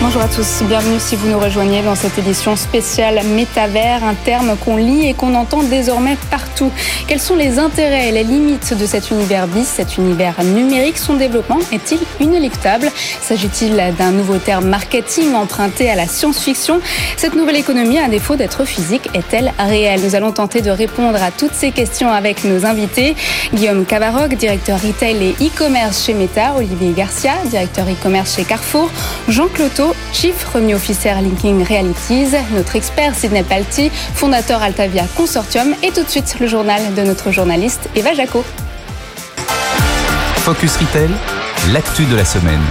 Bonjour à tous, bienvenue si vous nous rejoignez dans cette édition spéciale métavers, un terme qu'on lit et qu'on entend désormais partout. Quels sont les intérêts et les limites de cet univers bis, cet univers numérique? Son développement est-il inéluctable? S'agit-il d'un nouveau terme marketing emprunté à la science-fiction? Cette nouvelle économie, à défaut d'être physique, est-elle réelle? Nous allons tenter de répondre à toutes ces questions avec nos invités. Guillaume Cavaroc, directeur retail et e-commerce chez Meta, Olivier Garcia, directeur e-commerce chez Carrefour, Jean Cloteau, Chief Revenue Officer Linking Realities, notre expert Sidney Palti, fondateur Altavia Consortium et tout de suite le journal de notre journaliste Eva Jaco. Focus Retail, l'actu de la semaine.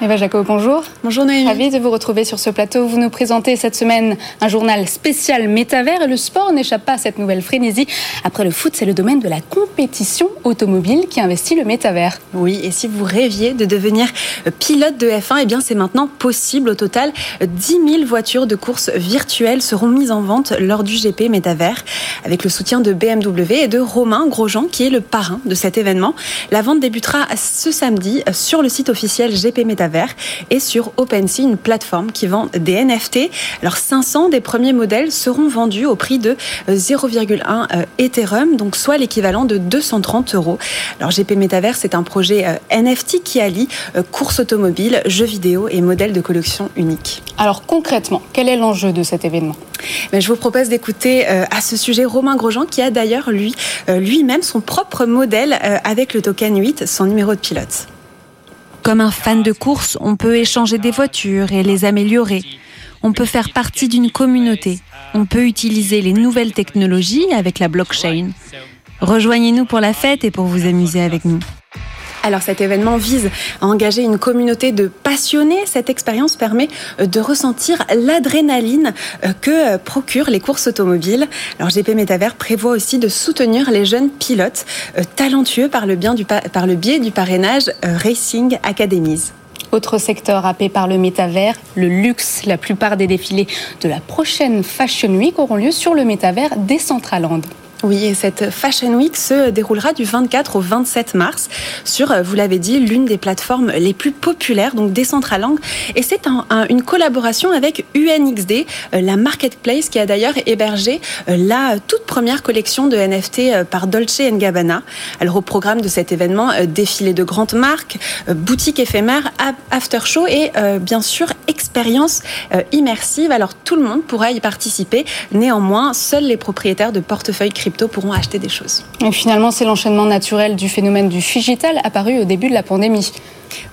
Eva Jacob, bonjour. Bonjour Noémie. Ravi de vous retrouver sur ce plateau. Vous nous présentez cette semaine un journal spécial métavers et le sport n'échappe pas à cette nouvelle frénésie. Après le foot, c'est le domaine de la compétition automobile qui investit le métavers. Oui, et si vous rêviez de devenir pilote de F1, eh bien c'est maintenant possible. Au total, 10 000 voitures de course virtuelles seront mises en vente lors du GP métavers avec le soutien de BMW et de Romain Grosjean qui est le parrain de cet événement. La vente débutera ce samedi sur le site officiel GP Métavers et sur OpenSea, une plateforme qui vend des NFT. Alors 500 des premiers modèles seront vendus au prix de 0,1 euh, Ethereum, donc soit l'équivalent de 230 euros. Alors GP Metaverse, c'est un projet euh, NFT qui allie euh, course automobile, jeux vidéo et modèles de collection uniques. Alors concrètement, quel est l'enjeu de cet événement? Mais Je vous propose d'écouter à ce sujet Romain Grosjean qui a d'ailleurs lui lui-même son propre modèle avec le token 8, son numéro de pilote. Comme un fan de course, on peut échanger des voitures et les améliorer. On peut faire partie d'une communauté. On peut utiliser les nouvelles technologies avec la blockchain. Rejoignez-nous pour la fête et pour vous amuser avec nous. Alors cet événement vise à engager une communauté de passionnés. Cette expérience permet euh, de ressentir l'adrénaline euh, que euh, procurent les courses automobiles. Alors GP Métavers prévoit aussi de soutenir les jeunes pilotes talentueux par le, biais du parrainage Racing Academies. Autre secteur happé par le métavers, le luxe. La plupart des défilés de la prochaine Fashion Week auront lieu sur le métavers Decentraland. Oui, et cette Fashion Week se déroulera du 24 au 27 mars sur, euh, vous l'avez dit, l'une des plateformes les plus populaires, donc Decentraland. Et c'est une collaboration avec UNXD, euh, la marketplace qui a d'ailleurs hébergé euh, la toute première collection de NFT par Dolce Gabbana. Alors au programme de cet événement, défilé de grandes marques, boutiques éphémères, after show et bien sûr expérience immersive. Alors tout le monde pourra y participer. Néanmoins, seuls les propriétaires de portefeuilles pourront acheter des choses. Finalement, c'est l'enchaînement naturel du phénomène du digital apparu au début de la pandémie.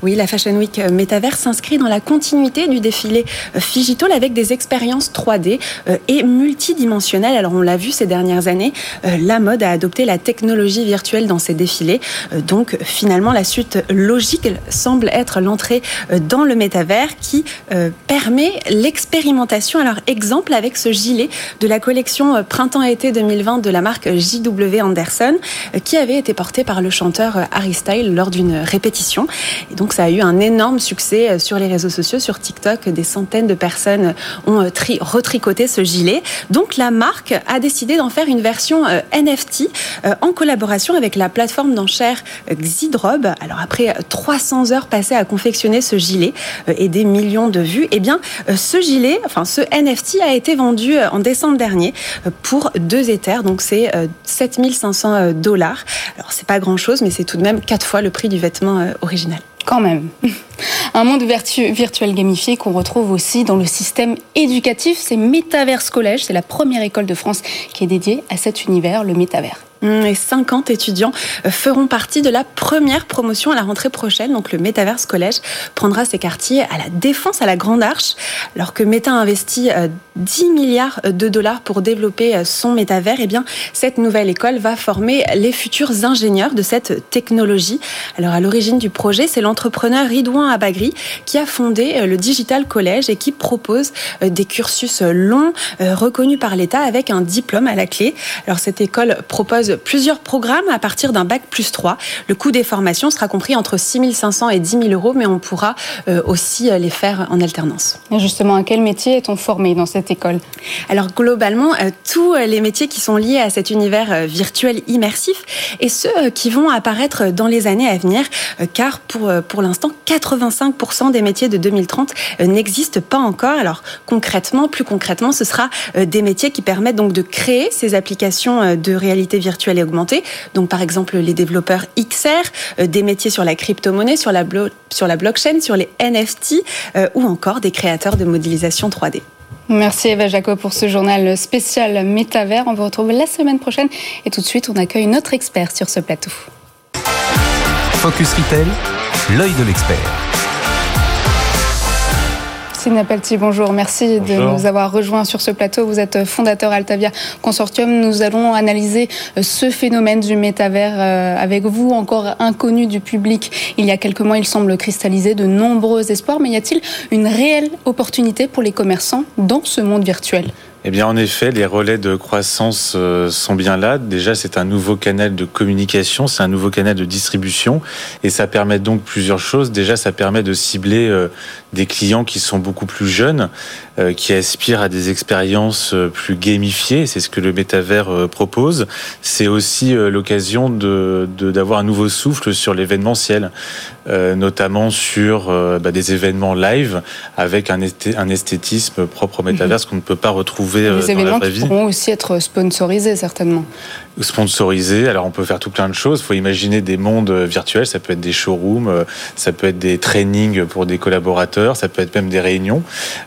Oui, la Fashion Week Metaverse s'inscrit dans la continuité du défilé Figital avec des expériences 3D euh, et multidimensionnelles. Alors on l'a vu ces dernières années, euh, la mode a adopté la technologie virtuelle dans ses défilés. Euh, donc finalement, la suite logique semble être l'entrée dans le métavers qui permet l'expérimentation. Alors exemple avec ce gilet de la collection printemps-été 2020 de la marque JW Anderson qui avait été porté par le chanteur Harry Style lors d'une répétition. Donc ça a eu un énorme succès euh, sur les réseaux sociaux, sur TikTok. Des centaines de personnes ont euh, retricoté ce gilet. Donc la marque a décidé d'en faire une version euh, NFT en collaboration avec la plateforme d'enchères Xidrob. Alors après 300 heures passées à confectionner ce gilet et des millions de vues, eh bien ce gilet, enfin ce NFT a été vendu en décembre dernier pour 2 Ethers, donc c'est 7500 dollars. Alors c'est pas grand chose, mais c'est tout de même quatre fois le prix du vêtement original. Quand même. Un monde virtuel gamifié qu'on retrouve aussi dans le système éducatif, c'est Metaverse Collège. C'est la première école de France qui est dédiée à cet univers, le métavers. Mmh, et 50 étudiants euh, feront partie de la première promotion à la rentrée prochaine. Donc le Metaverse Collège prendra ses quartiers à la Défense, à la Grande Arche, alors que Meta investit 10 euh, milliards de dollars pour développer euh, son métavers. Eh bien, cette nouvelle école va former les futurs ingénieurs de cette technologie. Alors à l'origine du projet, c'est l'entrepreneur Ridouan Abagri qui a fondé le Digital College et qui propose des cursus longs reconnus par l'État avec un diplôme à la clé. Alors cette école propose propose plusieurs programmes à partir d'un bac plus 3. Le coût des formations sera compris entre 6 500 et 10 000 euros, mais on pourra aussi les faire en alternance. Et justement, à quel métier est-on formé dans cette école? Alors globalement, tous les métiers qui sont liés à cet univers virtuel immersif et ceux qui vont apparaître dans les années à venir, car pour, pour l'instant, 85% des métiers de 2030 n'existent pas encore. Alors concrètement, plus concrètement, ce sera des métiers qui permettent donc de créer ces applications de réalité virtuelle et augmentée. Donc par exemple les développeurs XR, des métiers sur la crypto-monnaie, sur la, sur la blockchain, sur les NFT ou encore des créateurs de modélisation 3D. Merci Eva Jacob pour ce journal spécial Métavers. On vous retrouve la semaine prochaine et tout de suite on accueille notre expert sur ce plateau. Focus Retail, l'œil de l'expert. Pelty, bonjour. Merci de nous avoir rejoints sur ce plateau. Vous êtes fondateur Altavia Consortium. Nous allons analyser euh, ce phénomène du métavers euh, avec vous, encore inconnu du public. Il y a quelques mois, il semble cristalliser de nombreux espoirs. Mais y a-t-il une réelle opportunité pour les commerçants dans ce monde virtuel? Eh bien, en effet, les relais de croissance euh, sont bien là. Déjà, c'est un nouveau canal de communication, c'est un nouveau canal de distribution, et ça permet donc plusieurs choses. Déjà, ça permet de cibler euh, des clients qui sont beaucoup plus jeunes, qui aspirent à des expériences plus gamifiées. C'est ce que le métavers propose. C'est aussi l'occasion de d'avoir un nouveau souffle sur l'événementiel, notamment sur bah, des événements live avec un, un esthétisme propre au métavers qu'on ne peut pas retrouver euh, les événements qui pourront aussi être sponsorisés certainement. Sponsorisés, alors on peut faire tout plein de choses. Il faut imaginer des mondes euh, virtuels, ça peut être des showrooms, euh, ça peut être des trainings pour des collaborateurs, ça peut être même des réunions.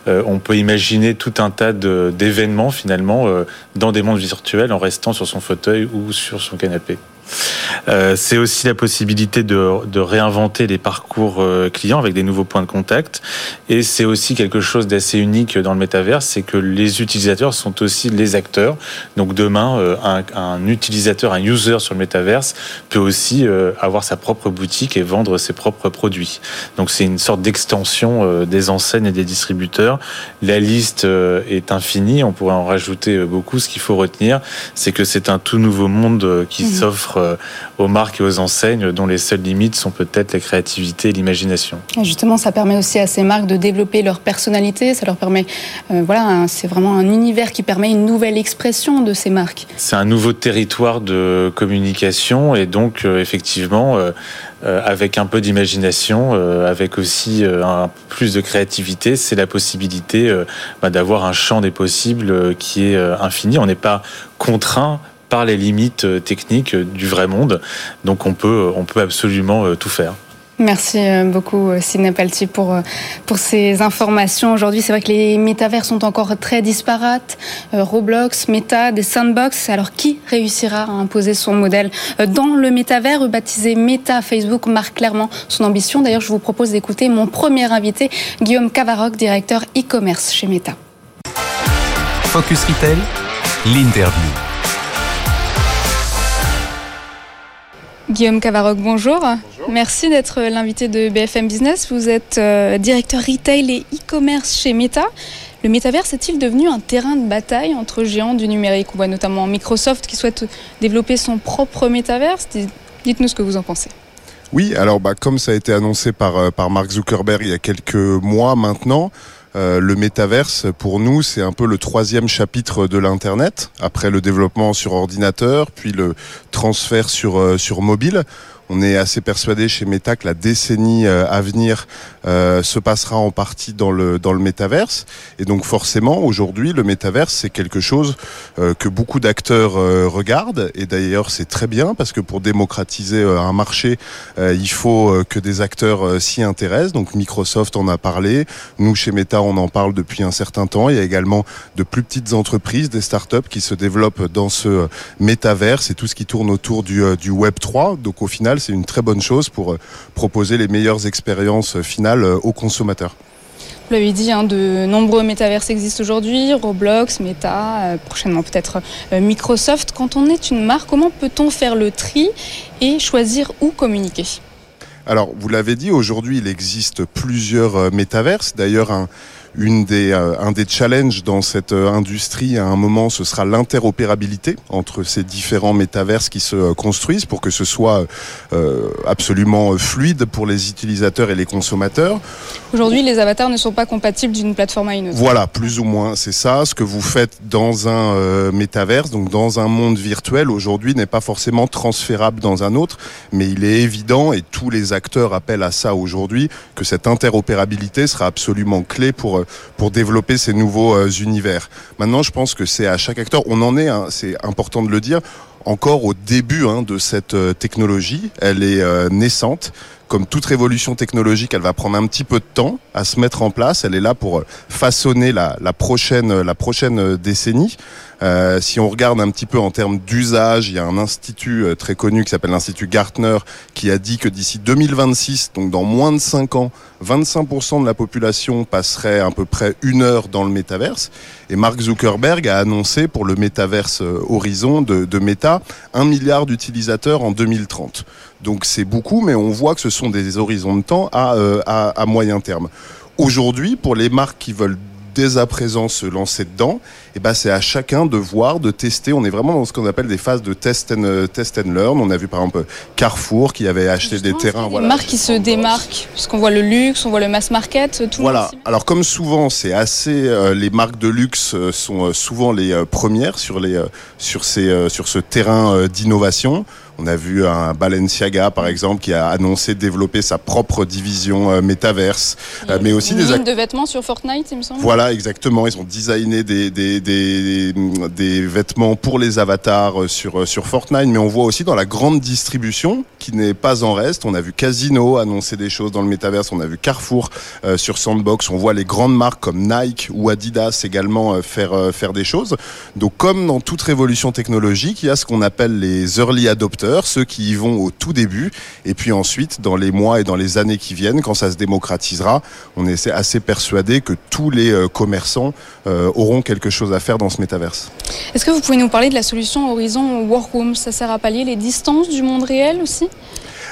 On peut imaginer tout un tas d'événements finalement dans des mondes virtuels en restant sur son fauteuil ou sur son canapé. Euh, c'est aussi la possibilité de, de, réinventer les parcours euh, clients avec des nouveaux points de contact. Et c'est aussi quelque chose d'assez unique dans le métavers, c'est que les utilisateurs sont aussi les acteurs. Donc demain, euh, un, un utilisateur, un user sur le métaverse peut aussi avoir sa propre boutique et vendre ses propres produits. Donc c'est une sorte d'extension des enseignes et des distributeurs. La liste est infinie, on pourrait en rajouter beaucoup. Ce qu'il faut retenir, c'est que c'est un tout nouveau monde qui mmh. s'offre aux marques et aux enseignes dont les seules limites sont peut-être la créativité et l'imagination. Justement, ça permet aussi à ces marques de développer leur personnalité. Ça leur permet, euh, voilà, c'est vraiment un univers qui permet une nouvelle expression de ces marques. C'est un nouveau territoire de communication et donc euh, effectivement. avec un peu d'imagination, avec aussi un plus de créativité, c'est la possibilité bah, d'avoir un champ des possibles qui est infini. On n'est pas contraint par les limites euh, techniques euh, du vrai monde. Donc on peut, on peut absolument euh, tout faire. Merci beaucoup Sidney Palti pour, pour ces informations. Aujourd'hui, c'est vrai que les métavers sont encore très disparates. Roblox, Meta, des sandbox. Alors qui réussira à imposer son modèle dans le métavers Baptisé Meta, Facebook marque clairement son ambition. D'ailleurs, je vous propose d'écouter mon premier invité, Guillaume Cavaroc, directeur e-commerce chez Meta. Focus Retail, l'interview. Guillaume Cavaroc, bonjour. Merci d'être l'invité de BFM Business. Vous êtes euh, directeur retail et e-commerce chez Meta. Le métaverse est-il devenu un terrain de bataille entre géants du numérique On voit notamment Microsoft qui souhaite développer son propre métaverse. Dites-nous ce que vous en pensez. Oui, alors bah, comme ça a été annoncé par, euh, par Mark Zuckerberg il y a quelques mois maintenant, euh, le métaverse, pour nous, c'est un peu le troisième chapitre de l'Internet, après le développement sur ordinateur, puis le transfert sur, euh, sur mobile. On est assez persuadé chez Meta que la décennie euh, à venir euh, se passera en partie dans le dans le métaverse. Et donc forcément, aujourd'hui, le métaverse c'est quelque chose euh, que beaucoup d'acteurs regardent. Et d'ailleurs, c'est très bien parce que pour démocratiser un marché, il faut que des acteurs s'y intéressent. Donc Microsoft en a parlé. Nous chez Meta, on en parle depuis un certain temps. Il y a également de plus petites entreprises, des startups qui se développent dans ce métaverse et tout ce qui tourne autour du, du Web 3. Donc au final c'est une très bonne chose pour euh, proposer les meilleures expériences euh, finales euh, aux consommateurs. Vous l'avez dit, hein, de nombreux métaverses existent aujourd'hui, Roblox, Meta, prochainement peut-être Microsoft. Quand on est une marque, comment peut-on faire le tri et choisir où communiquer? Alors, vous l'avez dit, aujourd'hui, il existe plusieurs métaverses. D'ailleurs, un, une des, un des challenges dans cette industrie à un moment, ce sera l'interopérabilité entre ces différents métaverses qui se construisent pour que ce soit absolument fluide pour les utilisateurs et les consommateurs. Aujourd'hui, les avatars ne sont pas compatibles d'une plateforme à une autre. Voilà, plus ou moins, c'est ça. Ce que vous faites dans un métaverse, donc dans un monde virtuel, aujourd'hui n'est pas forcément transférable dans un autre, mais il est évident, et tous les acteurs appellent à ça aujourd'hui, que cette interopérabilité sera absolument clé pour, pour développer ces nouveaux euh, univers. Maintenant, je pense que c'est à chaque acteur, on en est, hein, c'est important de le dire, encore au début hein, de cette euh, technologie. Elle est euh, naissante. Comme toute révolution technologique, elle va prendre un petit peu de temps à se mettre en place. Elle est là pour façonner la, la prochaine, la prochaine décennie. Euh, si on regarde un petit peu en termes d'usage, il y a un institut euh, très connu qui s'appelle l'Institut Gartner qui a dit que d'ici 2026, donc dans moins de 5 ans, 25% de la population passerait à peu près une heure dans le métaverse. Et Mark Zuckerberg a annoncé pour le métaverse euh, Horizon de, de Meta un milliard d'utilisateurs en 2030. Donc c'est beaucoup, mais on voit que ce sont des horizons de temps à, à, à moyen terme. Aujourd'hui, pour les marques qui veulent dès à présent se lancer dedans, et eh ben c'est à chacun de voir, de tester. On est vraiment dans ce qu'on appelle des phases de test and, euh, test and learn. On a vu par exemple Carrefour qui avait acheté des terrains. Voilà. Marques qui se démarquent, puisqu'on voit le luxe, on voit le mass market, tout. Voilà. Alors comme souvent, c'est assez. Euh, les marques de luxe euh, sont souvent les premières sur les sur ces sur ce terrain d'innovation. On a vu un Balenciaga, par exemple, qui a annoncé développer sa propre division euh, métaverse, euh, mais aussi une des ligne de vêtements sur Fortnite, il me semble. Voilà, exactement. Ils ont designé des, des, des, des vêtements pour les avatars euh, sur sur Fortnite, mais on voit aussi dans la grande distribution qui n'est pas en reste. On a vu Casino annoncer des choses dans le métaverse, on a vu Carrefour sur Sandbox, on voit les grandes marques comme Nike ou Adidas également faire faire des choses. Donc comme dans toute révolution technologique, il y a ce qu'on appelle les early adopters ceux qui y vont au tout début, et puis ensuite, dans les mois et dans les années qui viennent, quand ça se démocratisera, on est assez persuadé que tous les euh, commerçants euh, auront quelque chose à faire dans ce métaverse. Est-ce que vous pouvez nous parler de la solution Horizon Workroom? Ça sert à pallier les distances du monde réel aussi?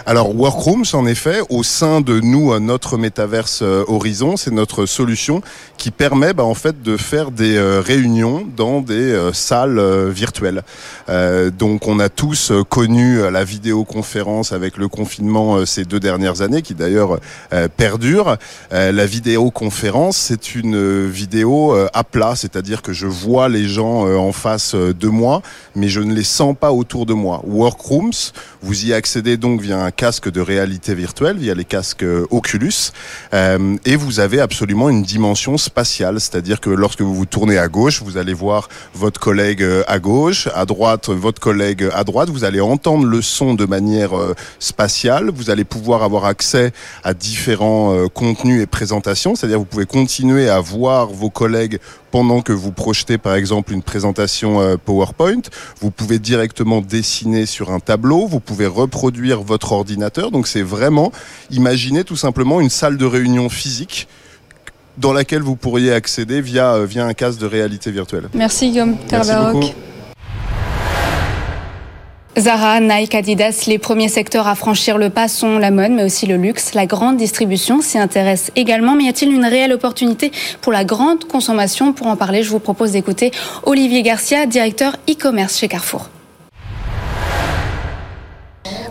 Alors Workrooms, en effet, au sein de nous, notre métaverse euh, Horizon, c'est notre solution qui permet bah, en fait de faire des euh, réunions dans des euh, salles virtuelles. donc on a tous connu la vidéoconférence avec le confinement ces deux dernières années, qui d'ailleurs perdure. la vidéoconférence, c'est une vidéo à plat, c'est-à-dire que je vois les gens en face de moi, mais je ne les sens pas autour de moi. Workrooms, vous y accédez donc via un casque de réalité virtuelle, via les casques euh, Oculus, euh, et vous avez absolument une dimension spatiale, c'est-à-dire que lorsque vous vous tournez à gauche, vous allez voir votre collègue euh, à gauche, à droite votre collègue à droite, vous allez entendre le son de manière spatiale, vous allez pouvoir avoir accès à différents contenus et présentations, c'est-à-dire vous pouvez continuer à voir vos collègues pendant que vous projetez par exemple une présentation PowerPoint, vous pouvez directement dessiner sur un tableau, vous pouvez reproduire votre ordinateur donc c'est vraiment imaginer tout simplement une salle de réunion physique dans laquelle vous pourriez accéder via, euh, via un casque de réalité virtuelle. Merci Guillaume Merci Zara, Nike, Adidas, les premiers secteurs à franchir le pas sont la mode, mais aussi le luxe. La grande distribution s'y intéresse également. Mais y a-t-il une réelle opportunité pour la grande consommation? Pour en parler, je vous propose d'écouter Olivier Garcia, directeur e-commerce chez Carrefour.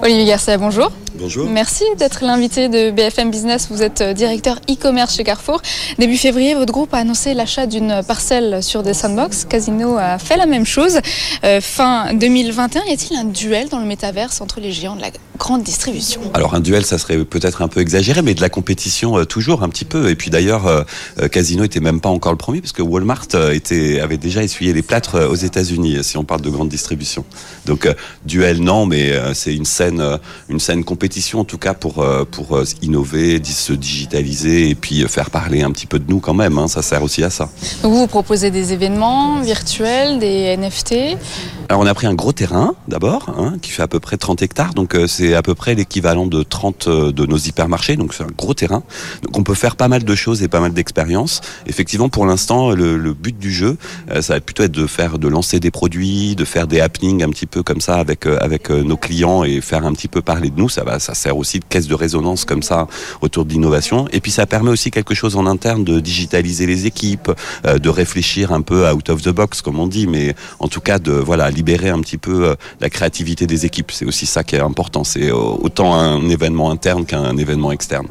Olivier Garcia, bonjour. Bonjour. Merci d'être l'invité de BFM Business. Vous êtes euh, directeur e-commerce chez Carrefour. Début février, votre groupe a annoncé l'achat d'une parcelle sur des sandbox. Casino a fait la même chose. Euh, fin 2021, y a-t-il un duel dans le métaverse entre les géants de la grande distribution Alors un duel, ça serait peut-être un peu exagéré, mais de la compétition euh, toujours un petit peu. Et puis d'ailleurs, Casino était même pas encore le premier, parce que Walmart était, avait déjà essuyé les plâtres aux États-Unis, si on parle de grande distribution. Donc duel, non, mais c'est une scène, une scène compétitive en tout cas pour, euh, pour euh, innover, se digitaliser et puis euh, faire parler un petit peu de nous quand même. Hein. ça sert aussi à ça. vous, vous proposez des événements virtuels, des NFT. Alors on a pris un gros terrain d'abord, hein, qui fait à peu près 30 hectares, donc euh, c'est à peu près l'équivalent de 30 euh, de nos hypermarchés, donc c'est un gros terrain. Donc on peut faire pas mal de choses et pas mal d'expériences. Effectivement, pour l'instant, le, le, but du jeu, euh, ça va plutôt être de faire, de lancer des produits, de faire des happenings un petit peu comme ça avec avec nos clients et faire un petit peu parler de nous. Ça va, ça sert aussi de caisse de résonance comme ça autour de l'innovation. Et puis ça permet aussi quelque chose en interne de digitaliser les équipes, de réfléchir un peu out of the box comme on dit, mais en tout cas de voilà libérer un petit peu euh, la créativité des équipes. C'est aussi ça qui est important. C'est euh, autant un événement interne qu'un événement externe.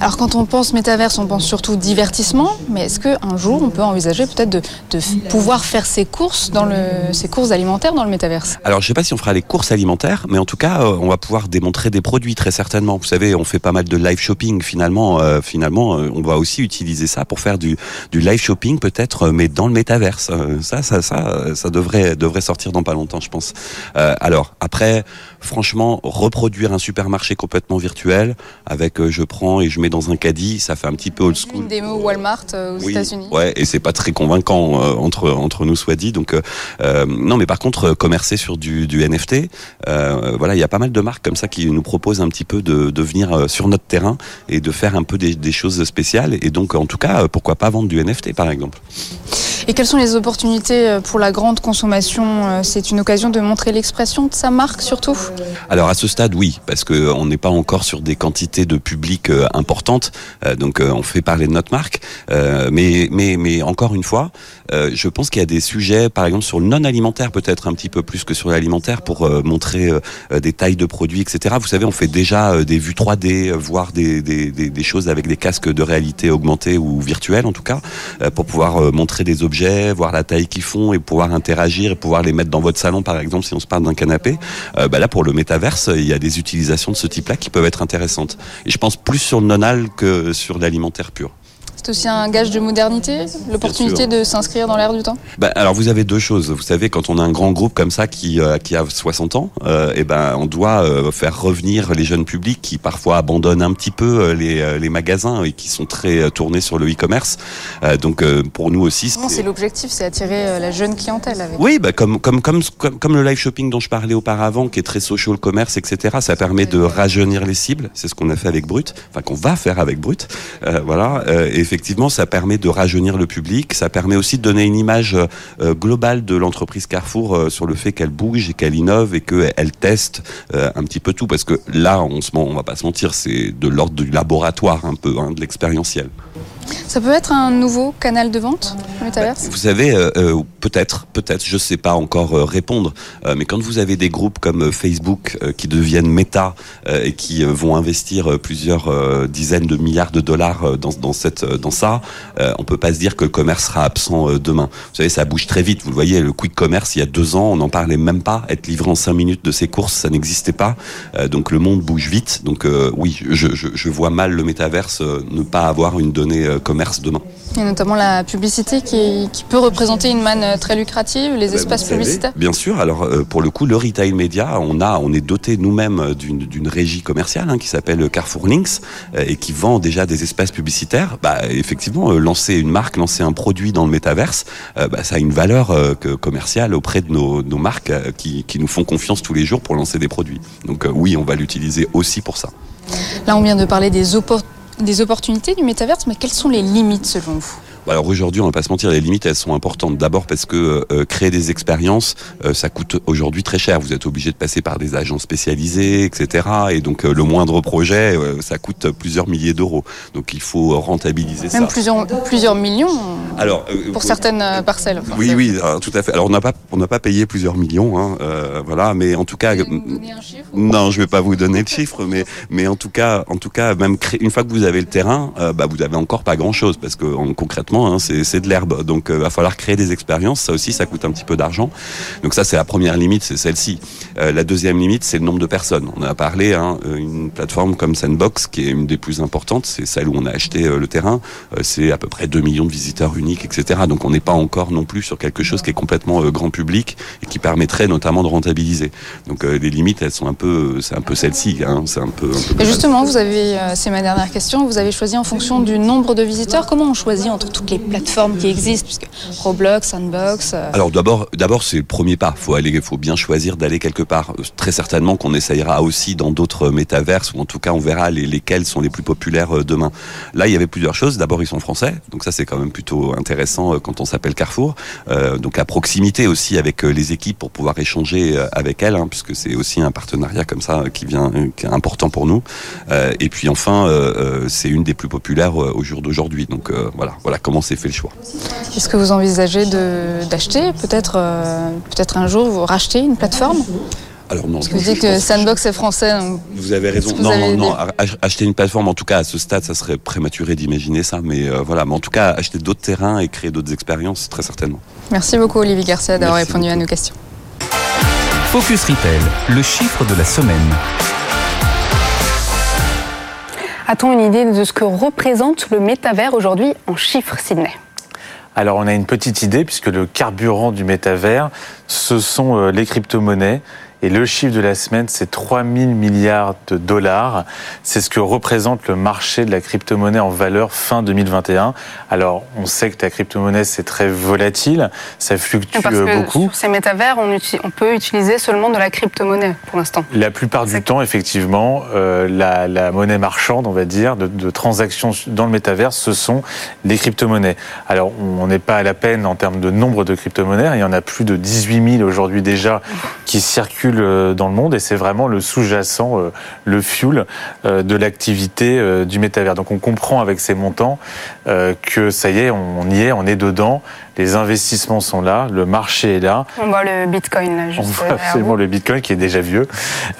Alors quand on pense métaverse, on pense surtout divertissement, mais est-ce qu'un jour on peut envisager peut-être de, de, pouvoir faire ses courses dans le, ses courses alimentaires dans le métaverse? Alors je sais pas si on fera les courses alimentaires, mais en tout cas euh, on va pouvoir démontrer des produits très certainement. Vous savez, on fait pas mal de live shopping finalement. Euh, finalement, on va aussi utiliser ça pour faire du, du live shopping peut-être, mais dans le métaverse. ça, ça, ça, ça devrait devrait sortir dans pas longtemps, je pense. Euh, alors après, franchement, reproduire un supermarché complètement virtuel avec euh, je prends et je mets dans un caddie, ça fait un petit peu old school. Une démo Walmart euh, aux États-Unis. Ouais, et c'est pas très convaincant entre entre nous soit dit. Donc non, mais par contre, commercer sur du, du NFT, voilà, il y a pas mal de marques comme ça qui nous proposent un petit peu de, de venir sur notre terrain et de faire un peu des, des choses spéciales. Et donc, en tout cas, pourquoi pas vendre du NFT, par exemple. Et quelles sont les opportunités pour la grande consommation C'est une occasion de montrer l'expression de sa marque surtout Alors à ce stade, oui, parce qu'on n'est pas encore sur des quantités de public euh, importantes, donc on fait parler de notre marque. Mais, mais, mais encore une fois, je pense qu'il y a des sujets, par exemple sur le non-alimentaire, peut-être un petit peu plus que sur l'alimentaire, pour montrer des tailles de produits, etc. Vous savez, on fait déjà des vues 3D, voire des, des, des, des choses avec des casques de réalité augmentée ou virtuelle en tout cas, pour pouvoir montrer des objets voir la taille qu'ils font et pouvoir interagir et pouvoir les mettre dans votre salon par exemple si on se parle d'un canapé, euh, bah là pour le métaverse il y a des utilisations de ce type-là qui peuvent être intéressantes. Et je pense plus sur le nonal que sur l'alimentaire pur. C'est aussi un gage de modernité, l'opportunité de s'inscrire dans l'air du temps? Bah, Alors vous avez deux choses. Vous savez, quand on a un grand groupe comme ça qui, euh, qui a 60 ans, euh, et ben, on doit euh, faire revenir les jeunes publics qui parfois abandonnent un petit peu euh, les, les magasins et qui sont très tournés sur le e-commerce. donc pour nous aussi... C'est l'objectif, c'est attirer la jeune clientèle. Avec. Oui, bah, comme, comme, comme, comme, comme le live shopping dont je parlais auparavant, qui est très social commerce, etc. Ça permet de rajeunir les cibles. C'est ce qu'on a fait avec Brut, enfin qu'on va faire avec Brut. voilà. et effectivement, ça permet de rajeunir le public. Ça permet aussi de donner une image euh, globale de l'entreprise Carrefour euh, sur le fait qu'elle bouge et qu'elle innove et qu'elle teste euh, un petit peu tout. Parce que là, on on va pas se mentir, c'est de l'ordre du laboratoire un peu, hein, de l'expérientiel. Ça peut être un nouveau canal de vente, le métaverse bah, Vous savez, euh, euh, peut-être, peut-être, je ne sais pas encore euh, répondre, euh, mais quand vous avez des groupes comme euh, Facebook euh, qui deviennent méta et qui vont investir plusieurs dizaines de milliards de dollars dans, dans, cette, dans ça, on peut pas se dire que le commerce sera absent demain. Vous savez, ça bouge très vite. Vous le voyez, le quick commerce, il y a deux ans, on n'en parlait même pas. Être livré en cinq minutes de ses courses, ça n'existait pas. donc le monde bouge vite. Donc oui, je, je, je, vois mal le métaverse ne pas avoir une donnée commerce demain. Et notamment la publicité qui, qui, peut représenter une manne très lucrative, les espaces bah, publicitaires. Bien sûr. Alors euh, pour le coup, le retail média, on a, on est doté nous-mêmes d'une régie commerciale hein, qui s'appelle Carrefour Links euh, et qui vend déjà des espaces publicitaires. Bah, effectivement, euh, lancer une marque, lancer un produit dans le métaverse, bah, ça a une valeur commerciale auprès de nos, nos marques qui, qui, nous font confiance tous les jours pour lancer des produits. Donc oui, on va l'utiliser aussi pour ça. Là, on vient de parler des opportunités des opportunités du métaverse, mais quelles sont les limites selon vous? Alors aujourd'hui, on va pas se mentir, les limites elles sont importantes. D'abord parce que euh, créer des expériences, euh, ça coûte aujourd'hui très cher. Vous êtes obligé de passer par des agents spécialisés, etc. Et donc euh, le moindre projet, euh, ça coûte plusieurs milliers d'euros. Donc il faut rentabiliser Même ça. Même plusieurs, plusieurs millions. Alors pour certaines parcelles. Enfin, oui, oui, tout à fait. Alors on n'a pas, on n'a pas payé plusieurs millions, hein, voilà. Mais en tout cas, non, je vais pas vous donner le chiffre, mais mais en tout cas, en tout cas, même créer, une fois que vous avez le terrain, bah vous avez encore pas grand chose parce que en, concrètement Hein, c'est de l'herbe. Donc, il euh, va falloir créer des expériences. Ça aussi, ça coûte un petit peu d'argent. Donc ça, c'est la première limite, c'est celle-ci. Euh, la deuxième limite, c'est le nombre de personnes. On a parlé, hein, euh, une plateforme comme Sandbox, qui est une des plus importantes, c'est celle où on a acheté euh, le terrain. Euh, c'est à peu près 2 millions de visiteurs uniques, etc. Donc, on n'est pas encore non plus sur quelque chose qui est complètement euh, grand public et qui permettrait notamment de rentabiliser. Donc, les limites, elles sont un peu, c'est un peu celle-ci. Hein, c'est un peu. Un peu et justement, vous avez, c'est ma dernière question. Vous avez choisi en fonction du nombre de visiteurs. Comment on choisit entre toutes les plateformes qui existent, puisque Roblox, Sandbox. Euh. Alors d'abord, d'abord c'est le premier pas. Faut aller, faut bien choisir d'aller quelque part. Très certainement qu'on essayera aussi dans d'autres métaverses, ou en tout cas on verra les, lesquels sont les plus populaires demain. Là, il y avait plusieurs choses. D'abord, ils sont français, donc ça c'est quand même plutôt intéressant quand on s'appelle Carrefour. Euh, donc à proximité aussi avec les équipes pour pouvoir échanger avec elles, hein, puisque c'est aussi un partenariat comme ça qui vient, qui est important pour nous. Euh, et puis enfin, euh, euh, c'est une des plus populaires au jour d'aujourd'hui. Donc voilà, voilà comment s'est fait le choix. Est-ce que vous envisagez d'acheter peut-être peut-être un jour vous racheter une plateforme? Alors non. Parce que vous dites que Sandbox est français. Vous avez raison. Non, non, non. Acheter une plateforme, en tout cas à ce stade, ça serait prématuré d'imaginer ça. Mais voilà, mais en tout cas, acheter d'autres terrains et créer d'autres expériences, très certainement. Merci beaucoup, Olivier Garcia, d'avoir répondu à nos questions. Focus Retail, le chiffre de la semaine. A-t-on une idée de ce que représente le métavers aujourd'hui en chiffres, Sydney? Alors on a une petite idée puisque le carburant du métavers, ce sont euh, les crypto-monnaies et le chiffre de la semaine, c'est 3 000 milliards de dollars. C'est ce que représente le marché de la crypto-monnaie en valeur fin 2021. Alors, on sait que la crypto-monnaie, c'est très volatile, ça fluctue Parce que beaucoup. Sur ces métavers, on, on, peut utiliser seulement de la crypto-monnaie pour l'instant. La plupart du temps, effectivement, euh, la, la, monnaie marchande, on va dire, de, de, transactions dans le métavers, ce sont les crypto-monnaies. Alors, on n'est pas à la peine en termes de nombre de crypto-monnaies. Il y en a plus de 18 000 aujourd'hui déjà qui circulent euh, dans le monde et c'est vraiment le sous-jacent, euh, le fuel euh, de l'activité du métavers. Donc on comprend avec ces montants que ça y est, on y est, on est dedans les investissements sont là, le marché est là. On voit le Bitcoin là, juste On voit absolument le Bitcoin qui est déjà vieux.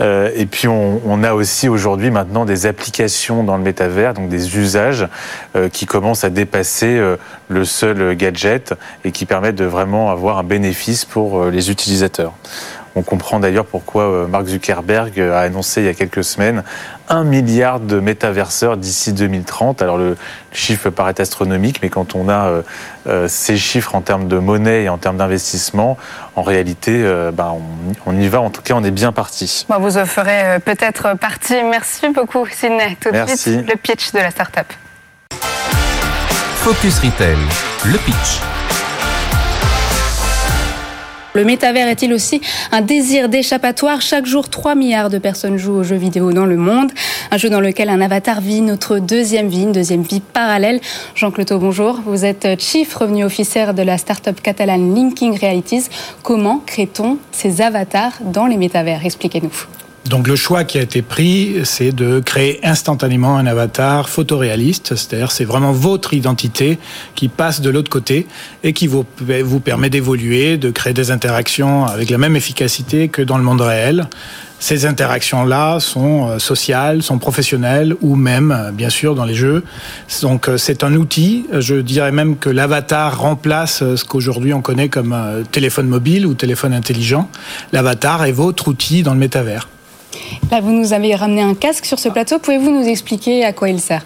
Et puis on, on a aussi aujourd'hui maintenant des applications dans le métavers, donc des usages qui commencent à dépasser le seul gadget et qui permettent de vraiment avoir un bénéfice pour les utilisateurs. On comprend d'ailleurs pourquoi euh, Mark Zuckerberg a annoncé il y a quelques semaines un milliard de métaverseurs d'ici 2030. Alors le chiffre paraît astronomique, mais quand on a euh, euh, ces chiffres en termes de monnaie et en termes d'investissement, en réalité, bah, on, y va. En tout cas, on est bien parti. Bon, vous en ferez peut-être partie. Merci beaucoup, Sidney. Tout de suite, le pitch de la start-up. Focus Retail, le pitch. Le métavers est-il aussi un désir d'échappatoire Chaque jour, 3 milliards de personnes jouent aux jeux vidéo dans le monde. Un jeu dans lequel un avatar vit notre deuxième vie, une deuxième vie parallèle. Jean Cloteau, bonjour. Vous êtes Chief Revenu Officer de la start-up catalane Linking Realities. Comment crée-t-on ces avatars dans les métavers? Expliquez-nous. Donc le choix qui a été pris, c'est de créer instantanément un avatar photoréaliste, c'est-à-dire c'est vraiment votre identité qui passe de l'autre côté et qui vous, permet d'évoluer, de créer des interactions avec la même efficacité que dans le monde réel. Ces interactions-là sont euh, sociales, sont professionnelles ou même, euh, bien sûr, dans les jeux. Donc euh, c'est un outil. Je dirais même que l'avatar remplace ce qu'aujourd'hui on connaît comme téléphone mobile ou téléphone intelligent. L'avatar est votre outil dans le métavers. Là, vous nous avez ramené un casque sur ce plateau. Pouvez-vous nous expliquer à quoi il sert?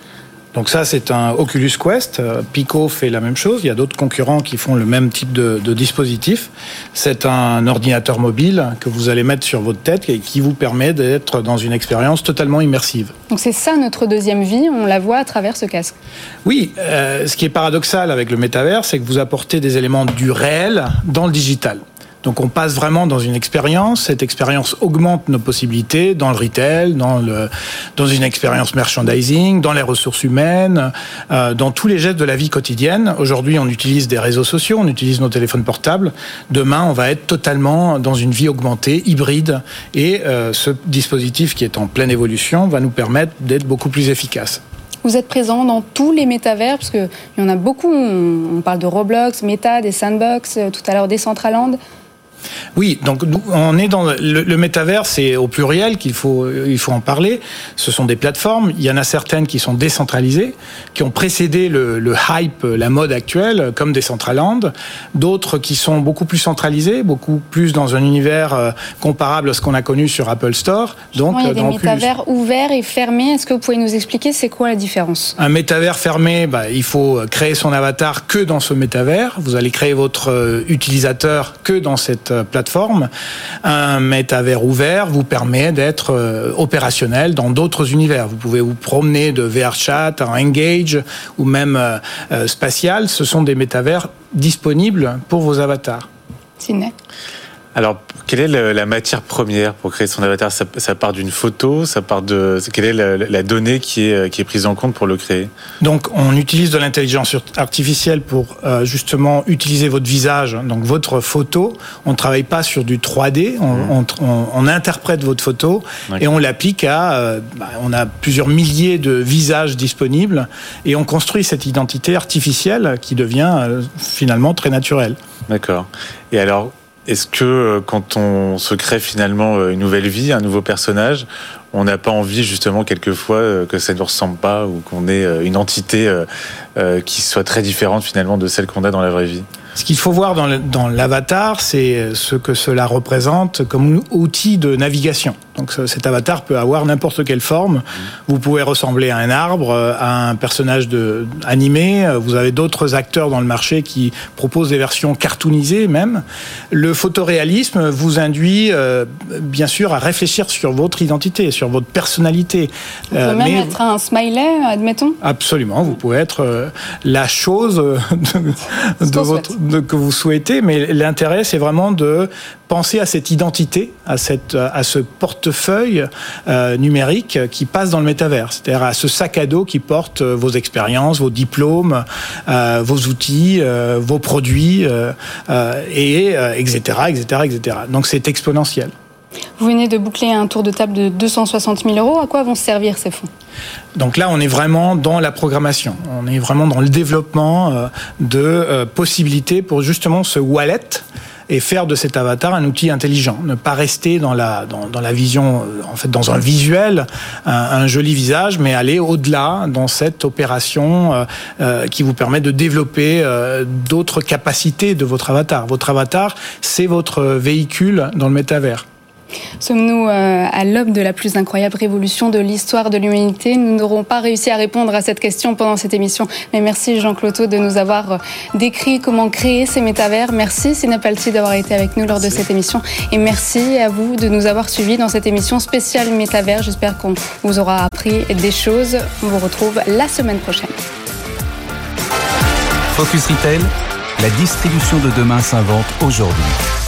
Donc ça, c'est un Oculus Quest. Euh, Pico fait la même chose. Il y a d'autres concurrents qui font le même type de, dispositif. C'est un ordinateur mobile que vous allez mettre sur votre tête et qui vous permet d'être dans une expérience totalement immersive. Donc c'est ça notre deuxième vie. On la voit à travers ce casque. Oui. Euh, ce qui est paradoxal avec le métavers, c'est que vous apportez des éléments du réel dans le digital. Donc on passe vraiment dans une expérience. Cette expérience augmente nos possibilités dans le retail, dans, le, dans une expérience merchandising, dans les ressources humaines, euh, dans tous les gestes de la vie quotidienne. Aujourd'hui, on utilise des réseaux sociaux, on utilise nos téléphones portables. Demain, on va être totalement dans une vie augmentée, hybride. Et euh, ce dispositif qui est en pleine évolution va nous permettre d'être beaucoup plus efficace. Vous êtes présent dans tous les métavers, parce qu'il y en a beaucoup. On parle de Roblox, Meta, des Sandbox, euh, tout à l'heure des Decentraland. Oui, donc on est dans le, métavers, c'est au pluriel qu'il faut il faut en parler. Ce sont des plateformes. Il y en a certaines qui sont décentralisées, qui ont précédé le, hype, la mode actuelle, comme Decentraland. D'autres qui sont beaucoup plus centralisées, beaucoup plus dans un univers euh, comparable à ce qu'on a connu sur Apple Store. Donc, il y a des métavers ouverts et fermés. Est-ce que vous pouvez nous expliquer c'est quoi la différence? Un métavers fermé, bah, il faut créer son avatar que dans ce métavers. Vous allez créer votre euh, utilisateur que dans cette plateforme. Un métavers ouvert vous permet d'être opérationnel dans d'autres univers. Vous pouvez vous promener de VRChat à Engage ou même spatial. Ce sont des métavers disponibles pour vos avatars. Ciné. Alors, quelle est la matière première pour créer son avatar? Ça, part d'une photo, ça part de quelle est la, donnée qui est, qui est prise en compte pour le créer? Donc, on utilise de l'intelligence artificielle pour euh, justement utiliser votre visage, donc votre photo. On ne travaille pas sur du 3D, on, mmh. on, interprète votre photo et on l'applique à. Euh, bah, on a plusieurs milliers de visages disponibles et on construit cette identité artificielle qui devient euh, finalement très naturelle. D'accord. Et alors, est-ce que euh, quand on se crée finalement euh, une nouvelle vie, un nouveau personnage, on n'a pas envie justement quelquefois euh, que ça ne nous ressemble pas ou qu'on ait une entité qui soit très différente finalement de celle qu'on a dans la vraie vie? Ce qu'il faut voir dans l'avatar, c'est ce que cela représente comme outil de navigation. Donc cet avatar peut avoir n'importe quelle forme. Vous pouvez ressembler à un arbre, à un personnage de, animé. Vous avez d'autres acteurs dans le marché qui proposent des versions cartoonisées même. Le photoréalisme vous induit euh, bien sûr à réfléchir sur votre identité, sur votre personnalité. Vous pouvez euh, même être un smiley, admettons Absolument. Vous pouvez être euh, la chose de, de votre que vous souhaitez, mais l'intérêt, c'est vraiment de penser à cette identité, à, cette, à ce portefeuille euh, numérique qui passe dans le métavers, c'est-à-dire à ce sac à dos qui porte euh, vos expériences, vos diplômes, euh, vos outils, vos produits, et etc., etc., etc. Donc c'est exponentiel. Vous venez de boucler un tour de table de 260 000 euros. À quoi vont servir ces fonds? Donc là, on est vraiment dans la programmation. On est vraiment dans le développement euh, de euh, possibilités pour justement ce wallet et faire de cet avatar un outil intelligent. Ne pas rester dans la, dans, la vision, euh, en fait, dans un visuel, un, joli visage, mais aller au-delà dans cette opération qui vous permet de développer d'autres capacités de votre avatar. Votre avatar, c'est votre véhicule dans le métavers. Sommes-nous euh, à l'aube de la plus incroyable révolution de l'histoire de l'humanité? Nous n'aurons pas réussi à répondre à cette question pendant cette émission, mais merci Jean Cloto de nous avoir euh, décrit comment créer ces métavers. Merci Sinapalti d'avoir été avec nous lors de cette émission et merci à vous de nous avoir suivis dans cette émission spéciale métavers. J'espère qu'on vous aura appris des choses. On vous retrouve la semaine prochaine. Focus Retail, la distribution de demain s'invente aujourd'hui.